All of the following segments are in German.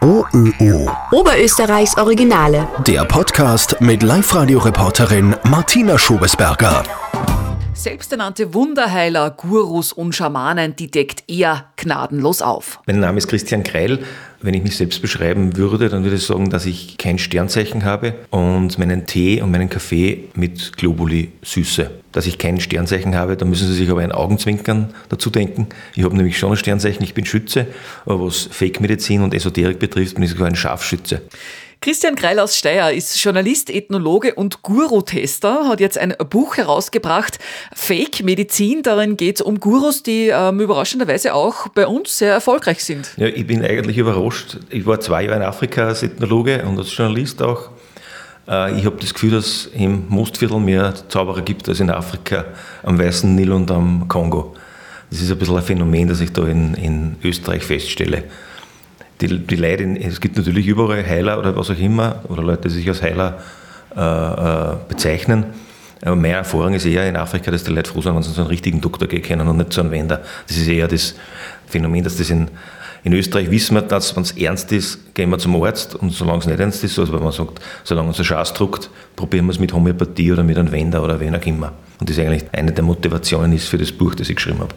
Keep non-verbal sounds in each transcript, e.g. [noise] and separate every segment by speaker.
Speaker 1: OÖO.
Speaker 2: Oberösterreichs Originale.
Speaker 1: Der Podcast mit Live-Radio-Reporterin Martina Schobesberger.
Speaker 3: Selbsternannte Wunderheiler, Gurus und Schamanen, die deckt er gnadenlos auf.
Speaker 4: Mein Name ist Christian Kreil. Wenn ich mich selbst beschreiben würde, dann würde ich sagen, dass ich kein Sternzeichen habe und meinen Tee und meinen Kaffee mit Globuli süße. Dass ich kein Sternzeichen habe, da müssen Sie sich aber ein Augenzwinkern dazu denken. Ich habe nämlich schon ein Sternzeichen, ich bin Schütze, aber was Fake-Medizin und Esoterik betrifft, bin ich sogar ein Scharfschütze.
Speaker 3: Christian Kreil aus Steyr ist Journalist, Ethnologe und Guru-Tester, hat jetzt ein Buch herausgebracht, Fake Medizin. Darin geht es um Gurus, die ähm, überraschenderweise auch bei uns sehr erfolgreich sind.
Speaker 4: Ja, ich bin eigentlich überrascht. Ich war zwei Jahre in Afrika als Ethnologe und als Journalist auch. Äh, ich habe das Gefühl, dass im Mostviertel mehr Zauberer gibt als in Afrika, am Weißen Nil und am Kongo. Das ist ein bisschen ein Phänomen, das ich da in, in Österreich feststelle die, die Leute, es gibt natürlich überall Heiler oder was auch immer, oder Leute, die sich als Heiler äh, äh, bezeichnen. Aber meine Erfahrung ist eher in Afrika, dass die Leute froh sind, wenn sie so einen richtigen Doktor gehen können und nicht so einen Wender. Das ist eher das Phänomen, dass das in, in Österreich wissen wir, dass wenn es ernst ist, gehen wir zum Arzt und solange es nicht ernst ist, also wenn man sagt, solange uns ein Schaß druckt, probieren wir es mit Homöopathie oder mit einem Wender oder wen auch immer. Und das ist eigentlich eine der Motivationen ist für das Buch, das ich geschrieben habe.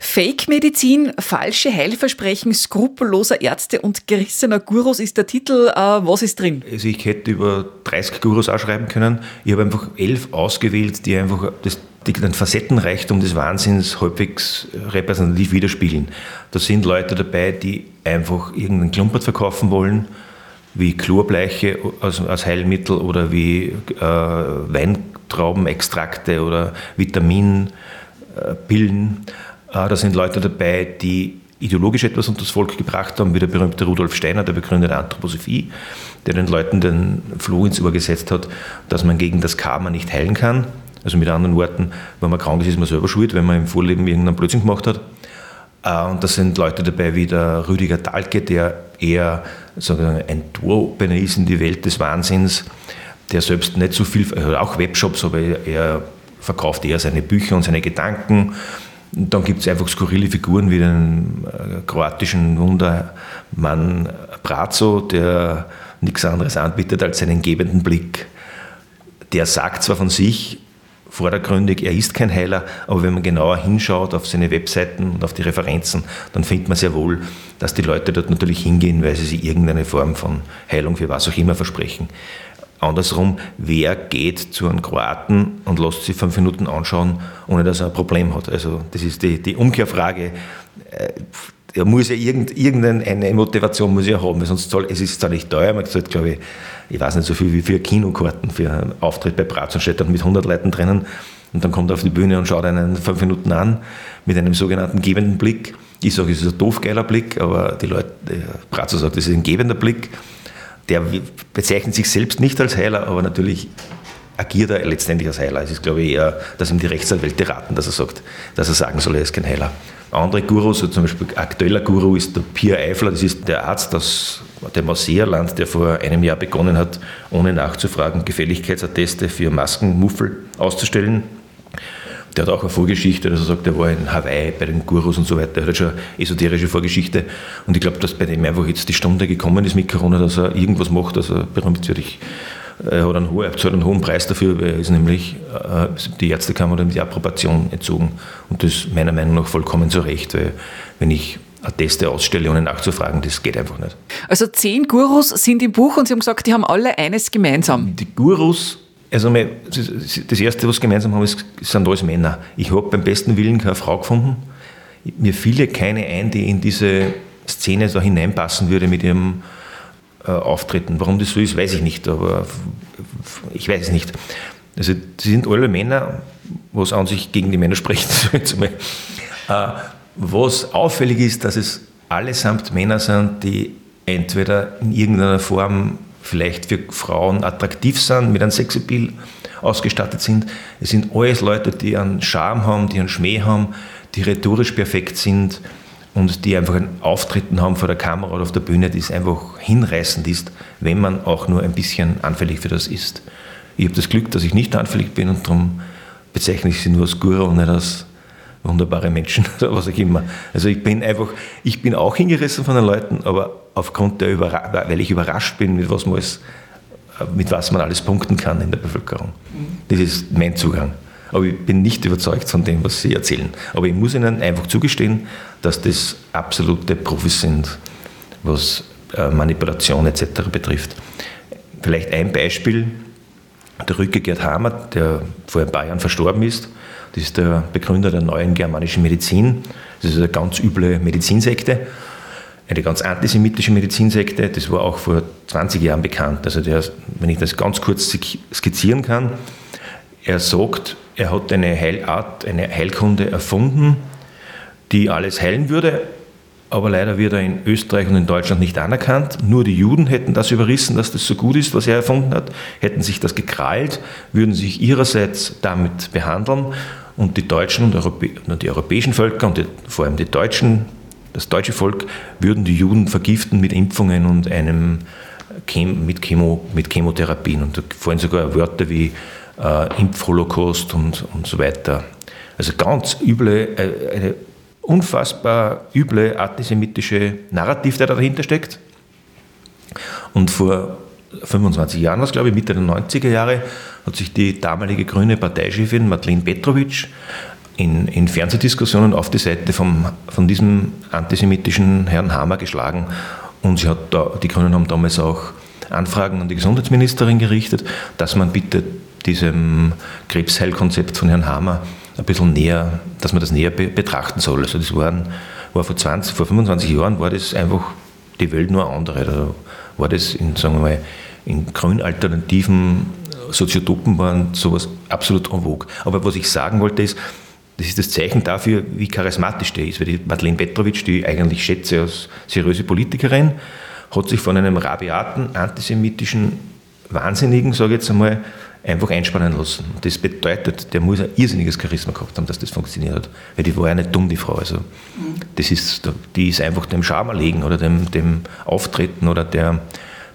Speaker 3: Fake-Medizin, falsche Heilversprechen skrupelloser Ärzte und gerissener Gurus ist der Titel. Äh, was ist drin?
Speaker 4: Also ich hätte über 30 Gurus auch schreiben können. Ich habe einfach elf ausgewählt, die einfach das, den Facettenreichtum des Wahnsinns halbwegs repräsentativ widerspiegeln. Da sind Leute dabei, die einfach irgendeinen Klumpert verkaufen wollen, wie Chlorbleiche als, als Heilmittel oder wie äh, Weintraubenextrakte oder Vitaminpillen. Äh, da sind Leute dabei, die ideologisch etwas unter das Volk gebracht haben, wie der berühmte Rudolf Steiner, der Begründer der Anthroposophie, der den Leuten den Floh ins Ohr gesetzt hat, dass man gegen das Karma nicht heilen kann. Also mit anderen Worten, wenn man krank ist, ist man selber schuld, wenn man im Vorleben irgendeinen Blödsinn gemacht hat. Äh, und da sind Leute dabei wie der Rüdiger Dahlke, der eher sagen, ein Duo-Opener ist in die Welt des Wahnsinns, der selbst nicht so viel, also auch Webshops, aber er verkauft eher seine Bücher und seine Gedanken dann gibt es einfach skurrile Figuren wie den äh, kroatischen Wundermann Brazo, der nichts anderes anbietet als seinen gebenden Blick. Der sagt zwar von sich, vordergründig, er ist kein Heiler, aber wenn man genauer hinschaut auf seine Webseiten und auf die Referenzen, dann findet man sehr wohl, dass die Leute dort natürlich hingehen, weil sie sich irgendeine Form von Heilung für was auch immer versprechen. Andersrum, wer geht zu einem Kroaten und lässt sich fünf Minuten anschauen, ohne dass er ein Problem hat? Also das ist die, die Umkehrfrage. Äh, er muss ja irgend, irgendeine Motivation muss er haben, weil sonst soll, es ist zwar nicht teuer, man zahlt, glaube ich, ich weiß nicht so viel wie für Kinokarten für einen Auftritt bei Bratz steht dann mit 100 Leuten drinnen und dann kommt er auf die Bühne und schaut einen fünf Minuten an mit einem sogenannten gebenden Blick. Ich sage, es ist ein doof geiler Blick, aber die Leute, Bratzo sagt, es ist ein gebender Blick der bezeichnet sich selbst nicht als Heiler, aber natürlich agiert er letztendlich als Heiler. Es ist, glaube ich, eher, dass ihm die Rechtsanwälte raten, dass er sagt, dass er sagen soll, er ist kein Heiler. Andere Gurus, so zum Beispiel aktueller Guru ist der Pierre Eifler, das ist der Arzt aus dem Ausseerland, der vor einem Jahr begonnen hat, ohne nachzufragen, Gefälligkeitsatteste für Maskenmuffel auszustellen. Der hat auch eine Vorgeschichte, dass er sagt, er war in Hawaii bei den Gurus und so weiter. Er hat schon eine esoterische Vorgeschichte. Und ich glaube, dass bei dem einfach jetzt die Stunde gekommen ist mit Corona, dass er irgendwas macht, dass er berühmt wird. Ich, er hat einen, hohen, hat einen hohen Preis dafür, weil er ist nämlich, äh, die Ärztekammer hat ihm die Approbation entzogen. Und das meiner Meinung nach vollkommen zu Recht, weil wenn ich Atteste ausstelle, ohne nachzufragen, das geht einfach nicht.
Speaker 3: Also zehn Gurus sind im Buch und Sie haben gesagt, die haben alle eines gemeinsam.
Speaker 4: Die Gurus also das Erste, was gemeinsam haben, ist, sind alles Männer. Ich habe beim besten Willen keine Frau gefunden. Mir fiel keine ein, die in diese Szene da hineinpassen würde mit ihrem äh, Auftreten. Warum das so ist, weiß ich nicht, aber ich weiß es nicht. Also sie sind alle Männer, was an sich gegen die Männer spricht. [laughs] äh, was auffällig ist, dass es allesamt Männer sind, die entweder in irgendeiner Form vielleicht für Frauen attraktiv sind, mit einem Sexappeal ausgestattet sind. Es sind alles Leute, die einen Charme haben, die einen Schmäh haben, die rhetorisch perfekt sind und die einfach ein Auftreten haben vor der Kamera oder auf der Bühne, das einfach hinreißend ist, wenn man auch nur ein bisschen anfällig für das ist. Ich habe das Glück, dass ich nicht anfällig bin und darum bezeichne ich sie nur als Guru und nicht als wunderbare Menschen [laughs] oder was auch immer. Also ich bin einfach, ich bin auch hingerissen von den Leuten, aber aufgrund der Überra weil ich überrascht bin, mit was man alles, mit was man alles punkten kann in der Bevölkerung. Das ist mein Zugang. Aber ich bin nicht überzeugt von dem, was Sie erzählen. Aber ich muss Ihnen einfach zugestehen, dass das absolute Profis sind, was äh, Manipulation etc. betrifft. Vielleicht ein Beispiel, der Rücke Gerd Hammer, der vor ein paar Jahren verstorben ist, das ist der Begründer der neuen germanischen Medizin. Das ist eine ganz üble Medizinsekte, eine ganz antisemitische Medizinsekte. Das war auch vor 20 Jahren bekannt. Also der, wenn ich das ganz kurz skizzieren kann, er sagt, er hat eine Heilart, eine Heilkunde erfunden, die alles heilen würde, aber leider wird er in Österreich und in Deutschland nicht anerkannt. Nur die Juden hätten das überrissen, dass das so gut ist, was er erfunden hat, hätten sich das gekrallt, würden sich ihrerseits damit behandeln und die Deutschen und, die europäischen Völker und die, vor allem die Deutschen, das deutsche Volk, würden die Juden vergiften mit Impfungen und einem Chem mit, Chemo, mit Chemotherapien. Und da fallen sogar Wörter wie äh, Impfholocaust und, und so weiter. Also ganz üble, äh, eine unfassbar üble antisemitische Narrativ, der dahinter steckt. Und vor 25 Jahren, was glaube ich, Mitte der 90er Jahre, hat sich die damalige grüne Parteichefin Madeleine Petrovic in, in Fernsehdiskussionen auf die Seite vom, von diesem antisemitischen Herrn Hammer geschlagen. Und sie hat da, die Grünen haben damals auch Anfragen an die Gesundheitsministerin gerichtet, dass man bitte diesem Krebsheilkonzept von Herrn Hammer ein bisschen näher, dass man das näher be betrachten soll. Also das waren, war vor 20, vor 25 Jahren war das einfach die Welt nur andere. Da war das in, sagen wir mal, in grün alternativen Soziotopen waren sowas absolut en vogue. Aber was ich sagen wollte ist, das ist das Zeichen dafür, wie charismatisch der ist. Weil die Madeleine Petrovic, die ich eigentlich schätze als seriöse Politikerin, hat sich von einem rabiaten, antisemitischen Wahnsinnigen, sage ich jetzt einmal, einfach einspannen lassen. Das bedeutet, der muss ein irrsinniges Charisma gehabt haben, dass das funktioniert hat. Weil die war ja nicht dumm, die Frau. Also, das ist, die ist einfach dem Charme erlegen oder dem, dem Auftreten oder der,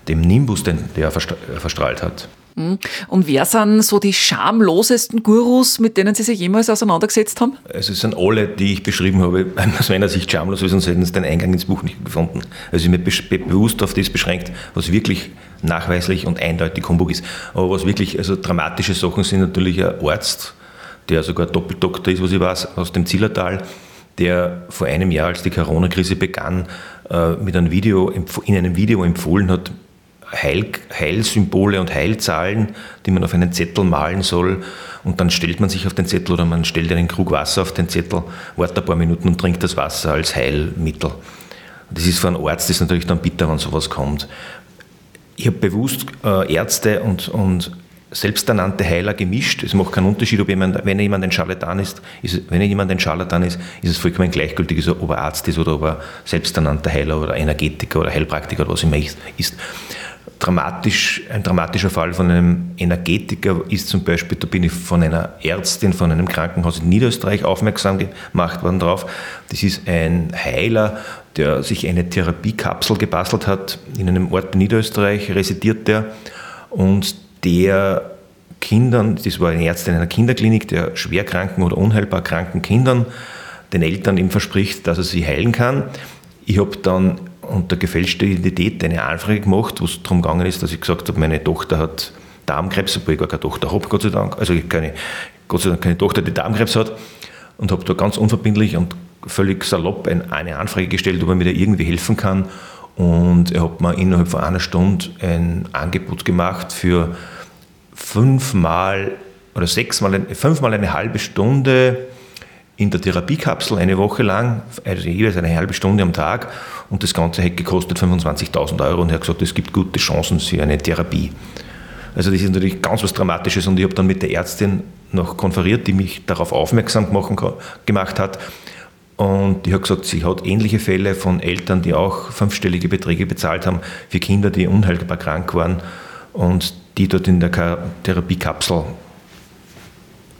Speaker 4: dem Nimbus, den der verstrahlt hat.
Speaker 3: Mhm. Und wer sind so die schamlosesten Gurus, mit denen Sie sich jemals auseinandergesetzt haben?
Speaker 4: Also es sind alle, die ich beschrieben habe, [laughs] aus meiner Sicht schamlos, sonst hätten sie den Eingang ins Buch nicht gefunden. Also ich bin bewusst auf das beschränkt, was wirklich nachweislich und eindeutig Humbug ist. Aber was wirklich also dramatische Sachen sind, natürlich ein Arzt, der sogar Doppeldoktor ist, was ich weiß, aus dem Zillertal, der vor einem Jahr, als die Corona-Krise begann, äh, mit einem Video, in einem Video empfohlen hat, Heil, Heilsymbole und Heilzahlen, die man auf einen Zettel malen soll. Und dann stellt man sich auf den Zettel oder man stellt einen Krug Wasser auf den Zettel, wartet ein paar Minuten und trinkt das Wasser als Heilmittel. Das ist für einen Arzt ist natürlich dann bitter, wenn sowas kommt. Ich habe bewusst äh, Ärzte und, und selbsternannte Heiler gemischt. Es macht keinen Unterschied, ob jemand, wenn jemand ein Charlatan ist, ist wenn jemand ein Charlatan ist, ist es vollkommen gleichgültig, ob er Arzt ist oder ob er selbsternannter Heiler oder Energetiker oder Heilpraktiker oder was immer ist dramatisch, ein dramatischer Fall von einem Energetiker ist zum Beispiel, da bin ich von einer Ärztin von einem Krankenhaus in Niederösterreich aufmerksam gemacht worden drauf. Das ist ein Heiler, der sich eine Therapiekapsel gebastelt hat. In einem Ort in Niederösterreich residiert der und der Kindern, das war ein Ärztin in einer Kinderklinik, der schwerkranken oder unheilbar kranken Kindern den Eltern ihm verspricht, dass er sie heilen kann. Ich habe dann unter gefälschter Identität eine Anfrage gemacht, wo es darum gegangen ist, dass ich gesagt habe, meine Tochter hat Darmkrebs, obwohl ich gar keine Tochter habe, Gott sei Dank. Also ich keine, Gott sei Dank keine Tochter, die Darmkrebs hat. Und habe da ganz unverbindlich und völlig salopp eine Anfrage gestellt, ob er mir da irgendwie helfen kann. Und er hat mir innerhalb von einer Stunde ein Angebot gemacht für fünfmal oder sechsmal, fünfmal eine halbe Stunde in der Therapiekapsel eine Woche lang, also jeweils eine halbe Stunde am Tag. Und das Ganze hätte gekostet 25.000 Euro. Und er hat gesagt, es gibt gute Chancen für eine Therapie. Also das ist natürlich ganz was Dramatisches. Und ich habe dann mit der Ärztin noch konferiert, die mich darauf aufmerksam gemacht hat. Und die hat gesagt, sie hat ähnliche Fälle von Eltern, die auch fünfstellige Beträge bezahlt haben für Kinder, die unheilbar krank waren. Und die dort in der Therapiekapsel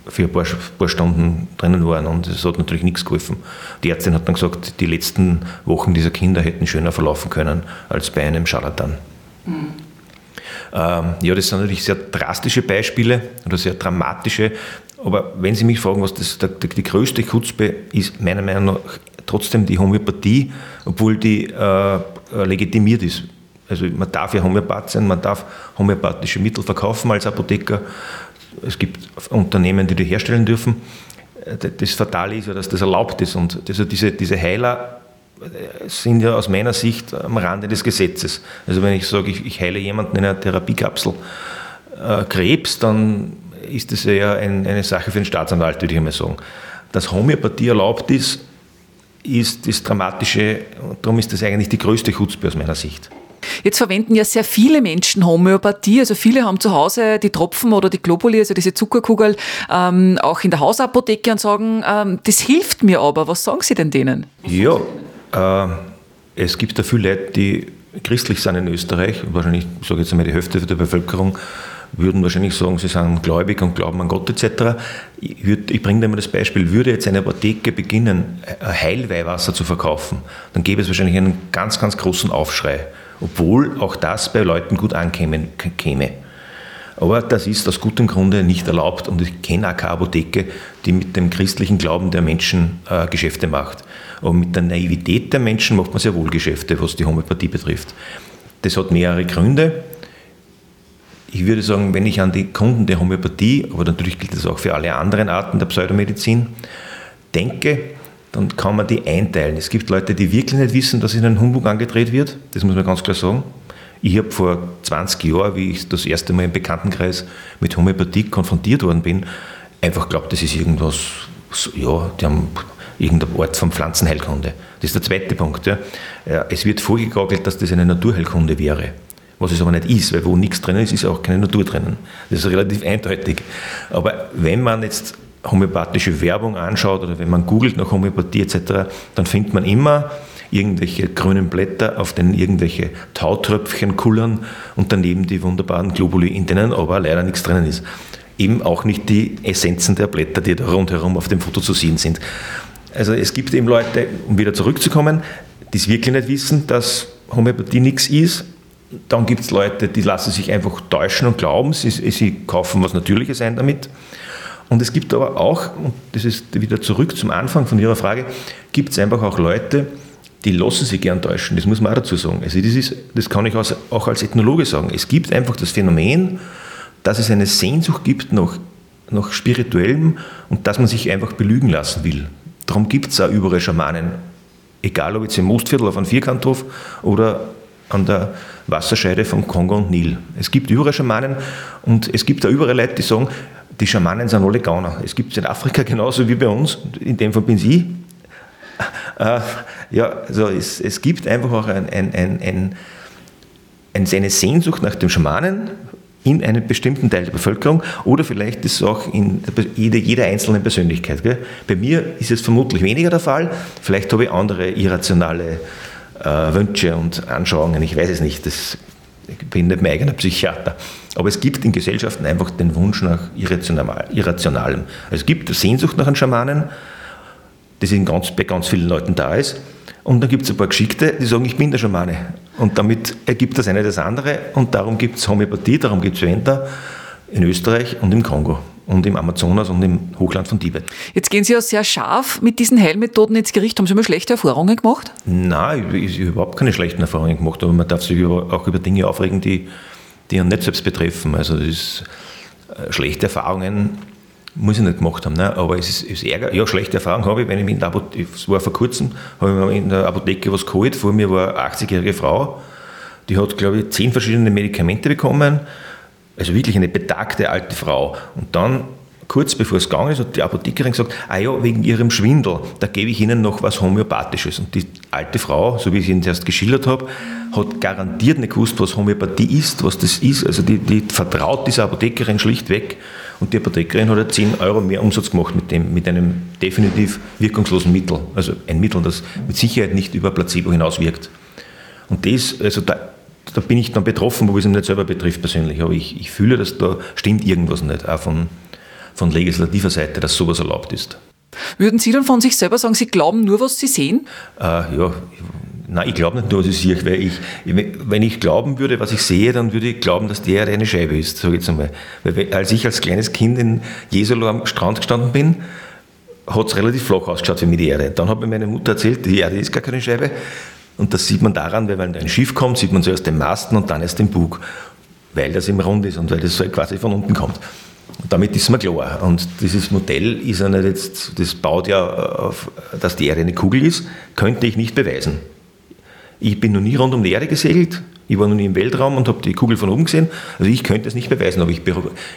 Speaker 4: für ein paar, paar, Stunden drinnen waren und es hat natürlich nichts geholfen. Die Ärztin hat dann gesagt, die letzten Wochen dieser Kinder hätten schöner verlaufen können als bei einem Scharlatan. Mhm. Ähm, ja, das sind natürlich sehr drastische Beispiele oder sehr dramatische, aber wenn Sie mich fragen, was das, die, die größte Chutzpe ist, meiner Meinung nach trotzdem die Homöopathie, obwohl die äh, legitimiert ist. Also man darf ja Homöopath sein, man darf homöopathische Mittel verkaufen als Apotheker. Es gibt Unternehmen, die die herstellen dürfen. Äh, das Fatale ist ja, dass das erlaubt ist. Und diese, diese Heiler äh, sind ja aus meiner Sicht am Rande des Gesetzes. Also wenn ich sage, ich, ich heile jemanden in einer Therapiekapsel äh, Krebs, dann ist das ja ein, eine Sache für den Staatsanwalt, würde ich einmal sagen. Dass Homöopathie erlaubt ist, ist das Dramatische, darum ist das eigentlich die größte Chutzpe aus meiner Sicht.
Speaker 3: Jetzt verwenden ja sehr viele Menschen Homöopathie. Also viele haben zu Hause die Tropfen oder die Globuli, also diese Zuckerkugel, ähm, auch in der Hausapotheke und sagen, ähm, das hilft mir aber. Was sagen Sie denn denen?
Speaker 4: Ja, äh, es gibt da viele Leute, die christlich sind in Österreich, wahrscheinlich, ich sage jetzt einmal die Hälfte der Bevölkerung, würden wahrscheinlich sagen, sie sind gläubig und glauben an Gott etc. Ich, ich bringe dir mal das Beispiel, würde jetzt eine Apotheke beginnen, Heilweihwasser zu verkaufen, dann gäbe es wahrscheinlich einen ganz, ganz großen Aufschrei, obwohl auch das bei Leuten gut ankäme. Käme. Aber das ist aus gutem Grunde nicht erlaubt und ich kenne auch keine Apotheke, die mit dem christlichen Glauben der Menschen äh, Geschäfte macht. Aber mit der Naivität der Menschen macht man sehr wohl Geschäfte, was die Homöopathie betrifft. Das hat mehrere Gründe ich würde sagen, wenn ich an die Kunden der Homöopathie, aber natürlich gilt das auch für alle anderen Arten der Pseudomedizin, denke, dann kann man die einteilen. Es gibt Leute, die wirklich nicht wissen, dass ihnen ein Humbug angedreht wird. Das muss man ganz klar sagen. Ich habe vor 20 Jahren, wie ich das erste Mal im Bekanntenkreis mit Homöopathie konfrontiert worden bin, einfach geglaubt, das ist irgendwas, ja, die haben irgendein Ort von Pflanzenheilkunde. Das ist der zweite Punkt. Ja. Es wird vorgegaukelt, dass das eine Naturheilkunde wäre was es aber nicht ist, weil wo nichts drinnen ist, ist auch keine Natur drinnen. Das ist relativ eindeutig. Aber wenn man jetzt homöopathische Werbung anschaut oder wenn man googelt nach Homöopathie etc., dann findet man immer irgendwelche grünen Blätter, auf denen irgendwelche Tautröpfchen kullern und daneben die wunderbaren Globuli, in denen aber leider nichts drinnen ist. Eben auch nicht die Essenzen der Blätter, die da rundherum auf dem Foto zu sehen sind. Also es gibt eben Leute, um wieder zurückzukommen, die es wirklich nicht wissen, dass Homöopathie nichts ist, dann gibt es Leute, die lassen sich einfach täuschen und glauben, sie, sie kaufen was Natürliches ein damit. Und es gibt aber auch, und das ist wieder zurück zum Anfang von Ihrer Frage, gibt es einfach auch Leute, die lassen sich gern täuschen. Das muss man auch dazu sagen. Also das, ist, das kann ich auch als Ethnologe sagen. Es gibt einfach das Phänomen, dass es eine Sehnsucht gibt nach, nach Spirituellem und dass man sich einfach belügen lassen will. Darum gibt es auch überall Schamanen. Egal ob jetzt im Mostviertel auf einem Vierkanthof oder an der Wasserscheide von Kongo und Nil. Es gibt überall Schamanen und es gibt da überall Leute, die sagen, die Schamanen sind alle Gauner. Es gibt es in Afrika genauso wie bei uns, in dem Fall bin ich. [laughs] Äh, ja, also es, es gibt einfach auch ein, ein, ein, ein, eine Sehnsucht nach dem Schamanen in einem bestimmten Teil der Bevölkerung oder vielleicht ist es auch in jeder, jeder einzelnen Persönlichkeit. Gell? Bei mir ist es vermutlich weniger der Fall, vielleicht habe ich andere irrationale äh, Wünsche und Anschauungen, ich weiß es nicht, das, ich bin nicht mein eigener Psychiater. Aber es gibt in Gesellschaften einfach den Wunsch nach Irrationalem. Also es gibt Sehnsucht nach einem Schamanen, das in ganz, bei ganz vielen Leuten da ist. Und dann gibt es ein paar Geschickte, die sagen, ich bin der Schamane. Und damit ergibt das eine das andere. Und darum gibt es Homöopathie, darum gibt es Venta in Österreich und im Kongo und im Amazonas und im Hochland von Tibet.
Speaker 3: Jetzt gehen Sie ja sehr scharf mit diesen Heilmethoden ins Gericht. Haben Sie mal schlechte Erfahrungen gemacht?
Speaker 4: Nein, ich, ich habe überhaupt keine schlechten Erfahrungen gemacht, aber man darf sich auch über Dinge aufregen, die, die einen nicht selbst betreffen. Also das ist, äh, schlechte Erfahrungen muss ich nicht gemacht haben, ne? aber es ist, ist Ärger. Ja, schlechte Erfahrungen habe ich, wenn ich in der Apotheke, es war vor kurzem, habe ich mir in der Apotheke was geholt, vor mir war eine 80-jährige Frau, die hat, glaube ich, zehn verschiedene Medikamente bekommen, also wirklich eine betagte alte Frau. Und dann, kurz bevor es gegangen ist, hat die Apothekerin gesagt, ah ja, wegen ihrem Schwindel, da gebe ich Ihnen noch was Homöopathisches. Und die alte Frau, so wie ich Ihnen zuerst geschildert habe, hat garantiert nicht gewusst, was Homöopathie ist, was das ist. Also die, die vertraut dieser Apothekerin schlichtweg. Und die Apothekerin hat ja 10 Euro mehr Umsatz gemacht mit, dem, mit einem definitiv wirkungslosen Mittel. Also ein Mittel, das mit Sicherheit nicht über Placebo hinaus wirkt. Und das, also da, da bin ich dann betroffen, wo es mich nicht selber betrifft persönlich. Aber ich, ich fühle, dass da stimmt irgendwas nicht, auch von, von legislativer Seite, dass sowas erlaubt ist.
Speaker 3: Würden Sie dann von sich selber sagen, Sie glauben nur, was Sie sehen?
Speaker 4: Äh, ja, nein, ich glaube nicht nur, was ich sehe, weil ich, wenn ich glauben würde, was ich sehe, dann würde ich glauben, dass der eine Scheibe ist, sage ich jetzt einmal. Weil als ich als kleines Kind in Jesolo am Strand gestanden bin, hat es relativ flach ausgeschaut für mich die Erde. Dann hat mir meine Mutter erzählt, die Erde ist gar keine Scheibe. Und das sieht man daran, weil wenn ein Schiff kommt, sieht man zuerst den Masten und dann erst den Bug, weil das im Rund ist und weil das so quasi von unten kommt. Damit ist mir klar. Und dieses Modell ist ja nicht jetzt, das baut ja auf, dass die Erde eine Kugel ist, könnte ich nicht beweisen. Ich bin noch nie rund um die Erde gesegelt, ich war noch nie im Weltraum und habe die Kugel von oben gesehen. Also ich könnte es nicht beweisen, aber ich,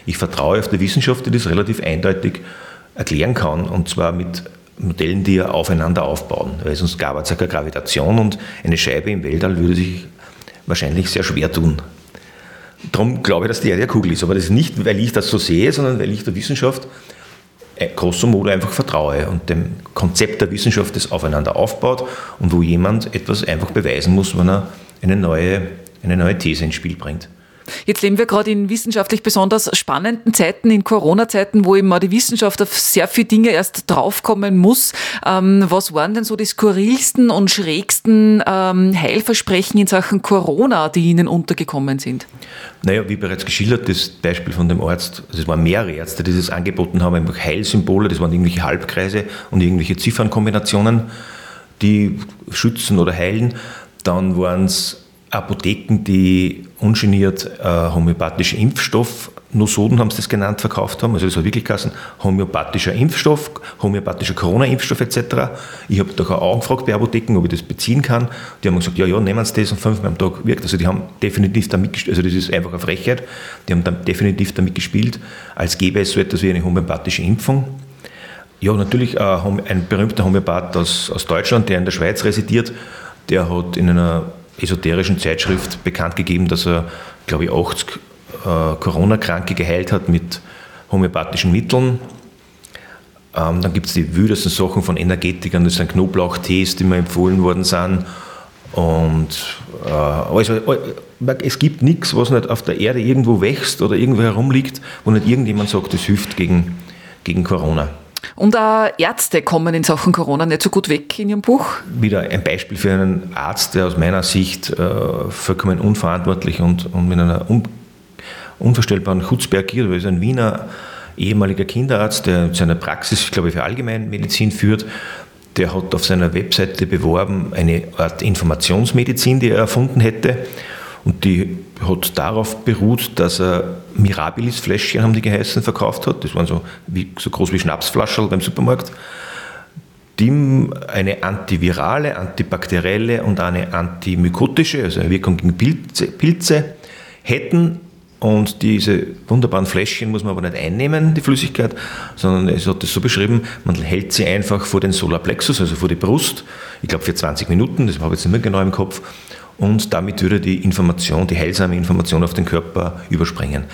Speaker 4: ich vertraue auf die Wissenschaft, die das relativ eindeutig erklären kann. Und zwar mit Modellen, die ja aufeinander aufbauen. Weil sonst gab es ja keine Gravitation und eine Scheibe im Weltall würde sich wahrscheinlich sehr schwer tun. Darum glaube ich, dass die Erde eine Kugel ist. Aber das ist nicht, weil ich das so sehe, sondern weil ich der Wissenschaft äh, grosso modo einfach vertraue und dem Konzept der Wissenschaft, das aufeinander aufbaut und wo jemand etwas einfach beweisen muss, wenn er eine neue, eine neue These ins Spiel bringt.
Speaker 3: Jetzt leben wir gerade in wissenschaftlich besonders spannenden Zeiten, in Corona-Zeiten, wo eben die Wissenschaft auf sehr viele Dinge erst draufkommen muss. Ähm, was waren denn so die skurrilsten und schrägsten ähm, Heilversprechen in Sachen Corona, die Ihnen untergekommen sind?
Speaker 4: Naja, wie bereits geschildert, das Beispiel von dem Arzt, also es waren mehrere Ärzte, die das angeboten haben, einfach Heilsymbole, das waren irgendwelche Halbkreise und irgendwelche Ziffernkombinationen, die schützen oder heilen. Dann waren es Apotheken, die ungeniert äh, homöopathische Impfstoff, Nosoden haben sie das genannt, verkauft haben. Also das war wirklich Kassen, homöopathischer Impfstoff, homöopathischer Corona-Impfstoff etc. Ich habe da auch angefragt bei Apotheken, ob ich das beziehen kann. Die haben gesagt, ja, ja, nehmen Sie das und fünfmal am Tag wirkt. Also die haben definitiv damit gespielt, also das ist einfach eine Frechheit, die haben dann definitiv damit gespielt, als gäbe es so etwas wie eine homöopathische Impfung. Ja, natürlich äh, ein berühmter Homöopath aus, aus Deutschland, der in der Schweiz residiert, der hat in einer esoterischen Zeitschrift bekannt gegeben, dass er, glaube ich, 80 äh, Corona-Kranke geheilt hat mit homöopathischen Mitteln. Ähm, dann gibt es die wüdesten Sachen von Energetikern, das sind Knoblauchtees, die mir empfohlen worden sind. Und äh, also, es gibt nichts, was nicht auf der Erde irgendwo wächst oder irgendwo herumliegt, wo nicht irgendjemand sagt, das hilft gegen, gegen Corona.
Speaker 3: Und auch Ärzte kommen in Sachen Corona nicht so gut weg in Ihrem Buch.
Speaker 4: Wieder ein Beispiel für einen Arzt, der aus meiner Sicht äh, vollkommen unverantwortlich und, und mit einer un, unvorstellbaren Chutzpe agiert. Er ist ein Wiener ehemaliger Kinderarzt, der seine Praxis, ich glaube, für Allgemeinmedizin führt. Der hat auf seiner Webseite beworben eine Art Informationsmedizin, die er erfunden hätte. Und die hat darauf beruht, dass er Mirabilis-Fläschchen, haben die geheißen, verkauft hat. Das waren so, wie, so groß wie Schnapsflaschen beim Supermarkt. Die eine antivirale, antibakterielle und eine antimykotische, also eine Wirkung gegen Pilze, Pilze hätten. Und diese wunderbaren Fläschchen muss man aber nicht einnehmen, die Flüssigkeit, sondern es hat das so beschrieben, man hält sie einfach vor den Solarplexus, also vor die Brust, ich glaube für 20 Minuten, das habe ich jetzt nicht mehr genau im Kopf, und damit würde die Information, die heilsame Information auf den Körper überspringen.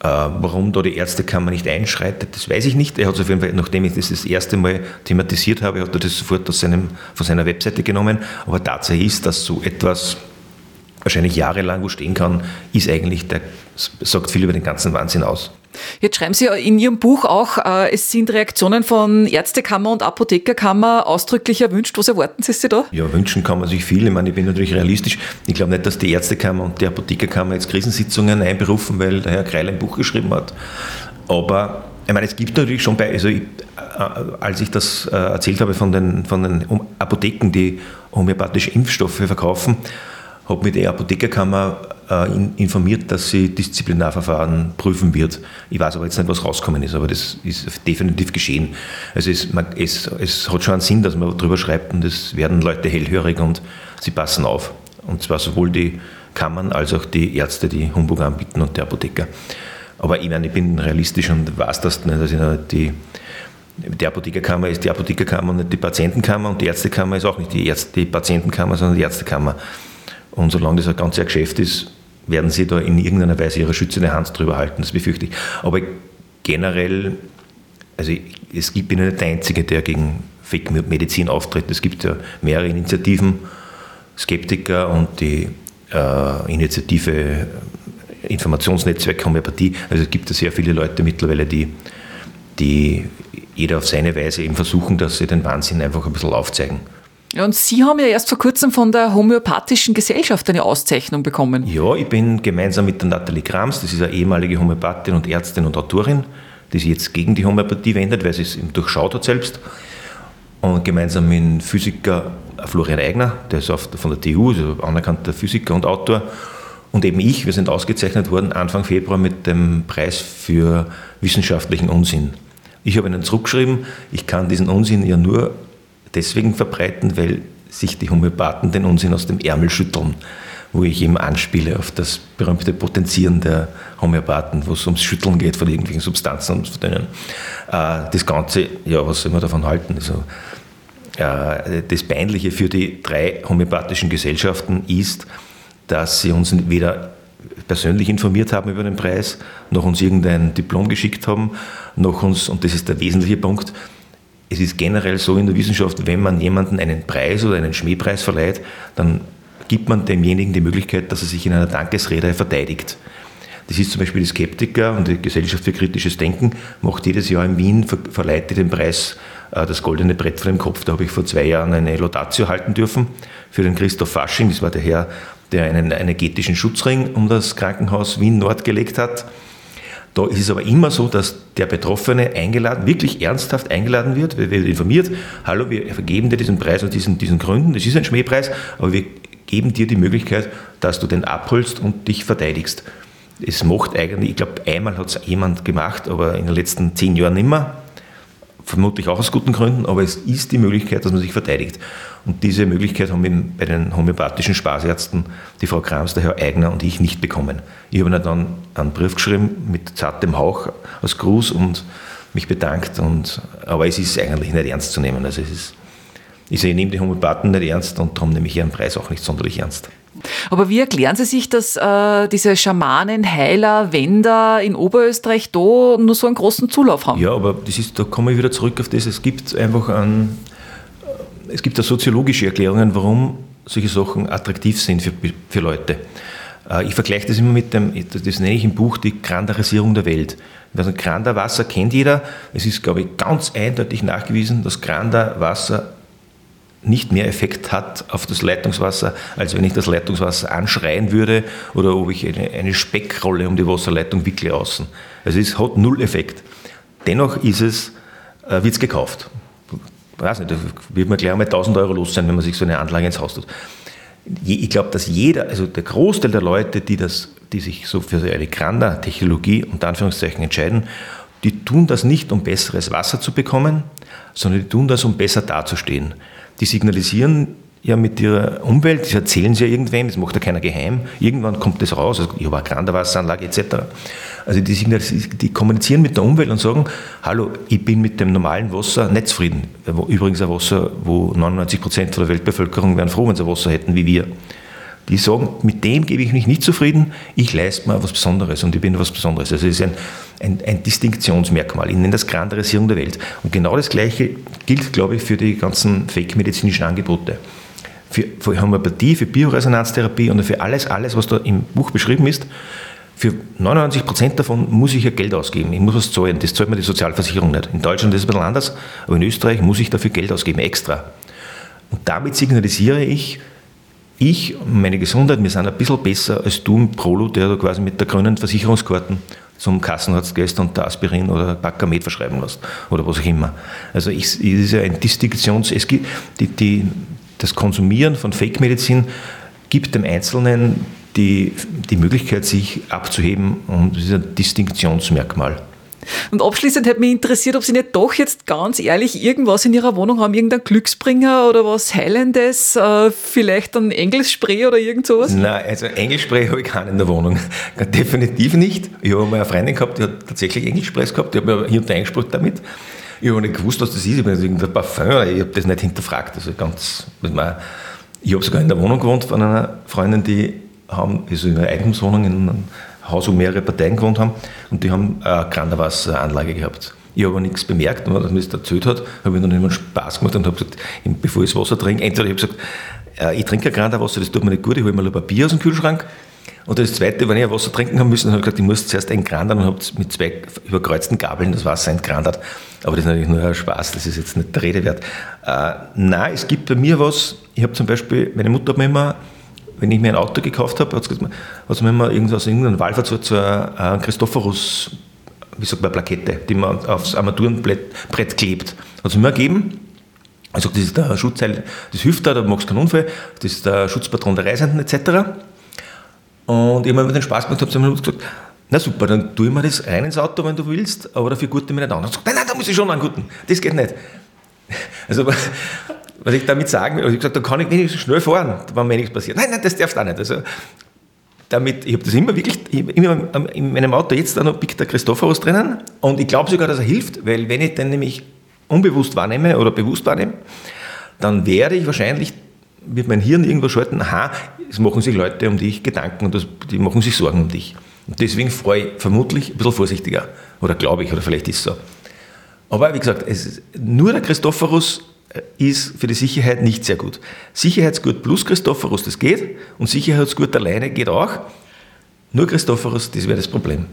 Speaker 4: Äh, warum da die Ärztekammer nicht einschreitet, das weiß ich nicht. Er hat es auf jeden Fall, nachdem ich das das erste Mal thematisiert habe, hat er das sofort aus seinem, von seiner Webseite genommen. Aber Tatsache ist, dass so etwas wahrscheinlich jahrelang wo stehen kann, ist eigentlich, der sagt viel über den ganzen Wahnsinn aus.
Speaker 3: Jetzt schreiben Sie in Ihrem Buch auch, äh, es sind Reaktionen von Ärztekammer und Apothekerkammer ausdrücklich erwünscht. Was erwarten Sie sich da?
Speaker 4: Ja, wünschen kann man sich viel. Ich meine, ich bin natürlich realistisch. Ich glaube nicht, dass die Ärztekammer und die Apothekerkammer jetzt Krisensitzungen einberufen, weil der Herr Kreil ein Buch geschrieben hat. Aber ich meine, es gibt natürlich schon bei, also ich, äh, als ich das äh, erzählt habe von den, von den Apotheken, die homöopathische Impfstoffe verkaufen, habe mich die Apothekerkammer äh, informiert, dass sie Disziplinarverfahren prüfen wird. Ich weiß aber jetzt nicht, was rausgekommen ist, aber das ist definitiv geschehen. Also es, man, es, es hat schon einen Sinn, dass man darüber schreibt und es werden Leute hellhörig und sie passen auf. Und zwar sowohl die Kammern als auch die Ärzte, die Humbug anbieten und die Apotheker. Aber ich meine, ich bin realistisch und weiß das nicht, ich die die Apothekerkammer ist die Apothekerkammer und nicht die Patientenkammer und die Ärztekammer ist auch nicht die, Ärzte, die Patientenkammer, sondern die Ärztekammer. Und solange das ein ganzes Geschäft ist, werden sie da in irgendeiner Weise ihre schützende Hand drüber halten, das befürchte ich. Aber generell, also es gibt, bin ich nicht der Einzige, der gegen Fake-Medizin auftritt. Es gibt ja mehrere Initiativen, Skeptiker und die äh, Initiative Informationsnetzwerk Homöopathie. Also es gibt ja sehr viele Leute mittlerweile, die, die jeder auf seine Weise eben versuchen, dass sie den Wahnsinn einfach ein bisschen aufzeigen.
Speaker 3: Und Sie haben ja erst vor kurzem von der Homöopathischen Gesellschaft eine Auszeichnung bekommen.
Speaker 4: Ja, ich bin gemeinsam mit der Nathalie Krams, das ist eine ehemalige Homöopathin und Ärztin und Autorin, die sich jetzt gegen die Homöopathie wendet, weil sie es durchschaut hat selbst. und gemeinsam mit dem Physiker Florian Eigner, der ist von der TU, also anerkannter Physiker und Autor, und eben ich, wir sind ausgezeichnet worden Anfang Februar mit dem Preis für wissenschaftlichen Unsinn. Ich habe ihnen zurückgeschrieben, ich kann diesen Unsinn ja nur deswegen verbreiten, weil sich die Homöopathen den Unsinn aus dem Ärmel schütteln, wo ich eben anspiele auf das berühmte Potenzieren der Homöopathen, wo es ums Schütteln geht von irgendwelchen Substanzen und von denen. Äh, das Ganze, ja, was soll man davon halten? Also, äh, das Peinliche für die drei homöopathischen Gesellschaften ist, dass sie uns weder persönlich informiert haben über den Preis, noch uns irgendein Diplom geschickt haben, noch uns, und das ist der wesentliche Punkt, es ist generell so in der Wissenschaft, wenn man jemandem einen Preis oder einen Schmähpreis verleiht, dann gibt man demjenigen die Möglichkeit, dass er sich in einer Dankesrede verteidigt. Das ist zum Beispiel die Skeptiker und die Gesellschaft für kritisches Denken, macht jedes Jahr in Wien, verleiht den Preis äh, das goldene Brett vor dem Kopf. Da habe ich vor zwei Jahren eine Laudatio halten dürfen für den Christoph Fasching. Das war der Herr, der einen energetischen Schutzring um das Krankenhaus Wien Nord gelegt hat. Da ist es aber immer so, dass der Betroffene eingeladen, wirklich ernsthaft eingeladen wird, wir werden informiert, hallo, wir vergeben dir diesen Preis aus diesen, diesen Gründen, das ist ein Schmähpreis, aber wir geben dir die Möglichkeit, dass du den abholst und dich verteidigst. Es macht eigentlich, ich glaube, einmal hat es jemand gemacht, aber in den letzten zehn Jahren nicht mehr vermutlich auch aus guten Gründen, aber es ist die Möglichkeit, dass man sich verteidigt. Und diese Möglichkeit haben wir bei den homöopathischen Spaßärzten, die Frau Krams, der Herr Eigner und ich nicht bekommen. Ich habe ihnen dann einen Brief geschrieben mit zartem Hauch als Gruß und mich bedankt. Und, aber es ist eigentlich nicht ernst zu nehmen. Also es ist, ich sehe, ich nehme die Homöopathen nicht ernst und darum nehme ich ihren Preis auch nicht sonderlich ernst.
Speaker 3: Aber wie erklären Sie sich, dass äh, diese Schamanen, Heiler, Wender in Oberösterreich da nur so einen großen Zulauf haben?
Speaker 4: Ja, aber das ist, da komme ich wieder zurück auf das. Es gibt einfach ein, es gibt da soziologische Erklärungen, warum solche Sachen attraktiv sind für, für Leute. Äh, ich vergleiche das immer mit dem, das nenne ich im Buch die Grandarisierung der Welt. Also Granderwasser kennt jeder. Es ist, glaube ich, ganz eindeutig nachgewiesen, dass Granderwasser nicht mehr Effekt hat auf das Leitungswasser, als wenn ich das Leitungswasser anschreien würde oder ob ich eine, eine Speckrolle um die Wasserleitung wickle außen. Also es hat null Effekt. Dennoch ist es, äh, wird es gekauft. Ich weiß nicht, da wird man gleich einmal 1000 Euro los sein, wenn man sich so eine Anlage ins Haus tut. Ich glaube, dass jeder, also der Großteil der Leute, die, das, die sich so für eine Granda-Technologie unter Anführungszeichen entscheiden, die tun das nicht, um besseres Wasser zu bekommen, sondern die tun das, um besser dazustehen die signalisieren ja mit ihrer Umwelt, das erzählen sie ja irgendwem, das macht ja keiner geheim. Irgendwann kommt das raus, also ich habe eine Granderwasseranlage etc. Also die, die, kommunizieren mit der Umwelt und sagen, hallo, ich bin mit dem normalen Wasser nicht zufrieden. Übrigens ein Wasser, wo 99 Prozent der Weltbevölkerung wären froh, wenn sie Wasser hätten wie wir. Die sagen, mit dem gebe ich mich nicht zufrieden, ich leiste mal was Besonderes und ich bin was Besonderes. Also es ist ein, ein, ein Distinktionsmerkmal. Ich nenne das Grandarisierung der Welt. Und genau das Gleiche gilt, glaube ich, für die ganzen fake-medizinischen Angebote. Für, für Homöopathie, für Bioresonanztherapie und für alles, alles, was da im Buch beschrieben ist. Für 99 Prozent davon muss ich ja Geld ausgeben. Ich muss was zahlen. Das zahlt mir die Sozialversicherung nicht. In Deutschland ist es ein bisschen anders, aber in Österreich muss ich dafür Geld ausgeben, extra. Und damit signalisiere ich, ich, meine Gesundheit, wir sind ein bisschen besser als du im Prolo, der da quasi mit der grünen Versicherungskarten zum Kassenarzt gehst und der Aspirin oder Backamet verschreiben lässt oder was auch immer. Also es ist ja ein Distinktions... Es gibt die, die, das Konsumieren von Fake-Medizin gibt dem Einzelnen die, die Möglichkeit, sich abzuheben und das ist ein Distinktionsmerkmal.
Speaker 3: Und abschließend hätte mich interessiert, ob Sie nicht doch jetzt ganz ehrlich irgendwas in Ihrer Wohnung haben, irgendein Glücksbringer oder was Heilendes, äh, vielleicht ein Engelsspray oder irgend sowas?
Speaker 4: Nein, also Engelspray habe ich keinen in der Wohnung. Definitiv nicht. Ich habe mal eine Freundin gehabt, die hat tatsächlich Engelsprays gehabt, die hat mir hier und da eingesprüht damit. Ich habe nicht gewusst, was das ist. Ich bin irgendein Parfum, ich habe das nicht hinterfragt. Also ganz, ich habe sogar in der Wohnung gewohnt von einer Freundin, die haben, also in einer Eigentumswohnung in einem Haus, wo mehrere Parteien gewohnt haben und die haben eine Granderwasseranlage gehabt. Ich habe aber nichts bemerkt, wenn man das erzählt hat, habe ich dann immer Spaß gemacht und habe gesagt, bevor ich das Wasser trinke, entweder ich habe gesagt, äh, ich trinke kein Granderwasser, das tut mir nicht gut, ich hole mir ein Papier aus dem Kühlschrank. Und das Zweite, wenn ich ein Wasser trinken haben müssen, habe ich gesagt, ich muss zuerst entgrandern und habe mit zwei überkreuzten Gabeln das Wasser entgrandert. Aber das ist natürlich nur ein Spaß, das ist jetzt nicht der Rede wert. Äh, nein, es gibt bei mir was, ich habe zum Beispiel, meine Mutter hat mir immer wenn ich mir ein Auto gekauft habe, hat es mir immer irgendwas, irgendeinen so zur Christophorus, wie sagt man, Plakette, die man aufs Armaturenbrett klebt. Hat es mir gegeben Also das ist der Schutzteil, das hilft da, da machst du keinen Unfall, das ist der Schutzpatron der Reisenden etc. Und ich habe mir den Spaß gemacht, habe mir gesagt, na super, dann tue ich mir das rein ins Auto, wenn du willst, aber dafür gute mir nicht an. Und gesagt, nein, nein, da muss ich schon anguten, das geht nicht. [laughs] Also was ich damit sagen will, also ich gesagt, da kann ich wenigstens schnell fahren, wenn mir nichts passiert. Nein, nein, das darfst du auch nicht. Also damit, ich habe das immer wirklich, immer in meinem Auto jetzt da noch pickt der Christophorus drinnen und ich glaube sogar, dass er hilft, weil wenn ich den nämlich unbewusst wahrnehme oder bewusst wahrnehme, dann werde ich wahrscheinlich, wird mein Hirn irgendwo schalten, aha, es machen sich Leute um dich Gedanken und das, die machen sich Sorgen um dich. Und deswegen freue ich vermutlich ein bisschen vorsichtiger. Oder glaube ich, oder vielleicht ist es so. Aber wie gesagt, es, nur der Christophorus ist für die Sicherheit nicht sehr gut. Sicherheitsgurt plus Christophorus, das geht. Und Sicherheitsgurt alleine geht auch. Nur Christophorus, das wäre das Problem.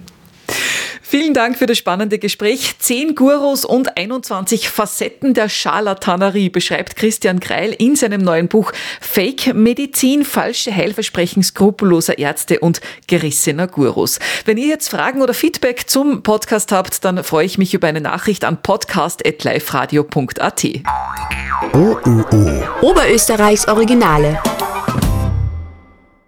Speaker 3: Vielen Dank für das spannende Gespräch. Zehn Gurus und 21 Facetten der Scharlatanerie beschreibt Christian Kreil in seinem neuen Buch Fake Medizin, falsche Heilversprechen skrupelloser Ärzte und gerissener Gurus. Wenn ihr jetzt Fragen oder Feedback zum Podcast habt, dann freue ich mich über eine Nachricht an podcast.liferadio.at.
Speaker 2: OÖO. Oberösterreichs Originale.